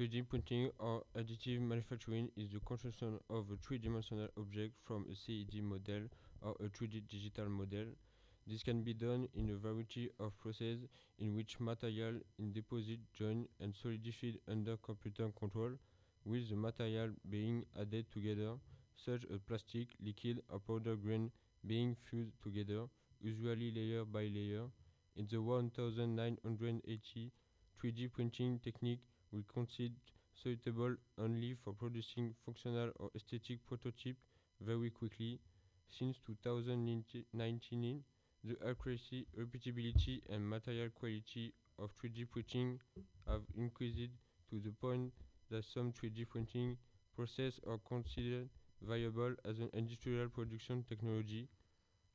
3D printing or additive manufacturing is the construction of a three-dimensional object from a CAD model or a 3D digital model. This can be done in a variety of processes in which material in deposit join and solidified under computer control, with the material being added together, such as plastic, liquid or powder grain being fused together, usually layer by layer. In the 1980 3D printing technique we consider suitable only for producing functional or aesthetic prototype very quickly. Since 2019, the accuracy, repeatability and material quality of 3D printing have increased to the point that some 3D printing processes are considered viable as an industrial production technology.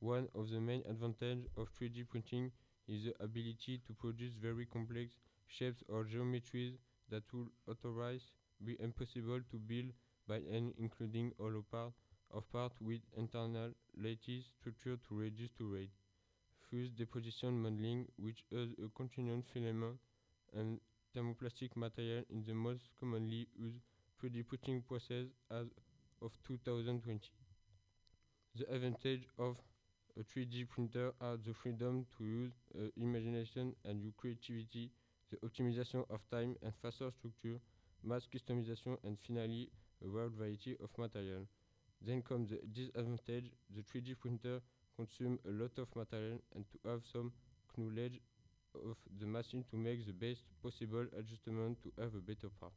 One of the main advantages of 3D printing is the ability to produce very complex shapes or geometries that would otherwise be impossible to build by including hollow part of part with internal lattice structure to reduce to rate. Fused deposition modeling which has a continuous filament and thermoplastic material in the most commonly used 3D printing process as of 2020. The advantage of a 3D printer are the freedom to use uh, imagination and your creativity the optimization of time and faster structure, mass customization, and finally, a wide variety of material. Then comes the disadvantage, the 3D printer consumes a lot of material and to have some knowledge of the machine to make the best possible adjustment to have a better part.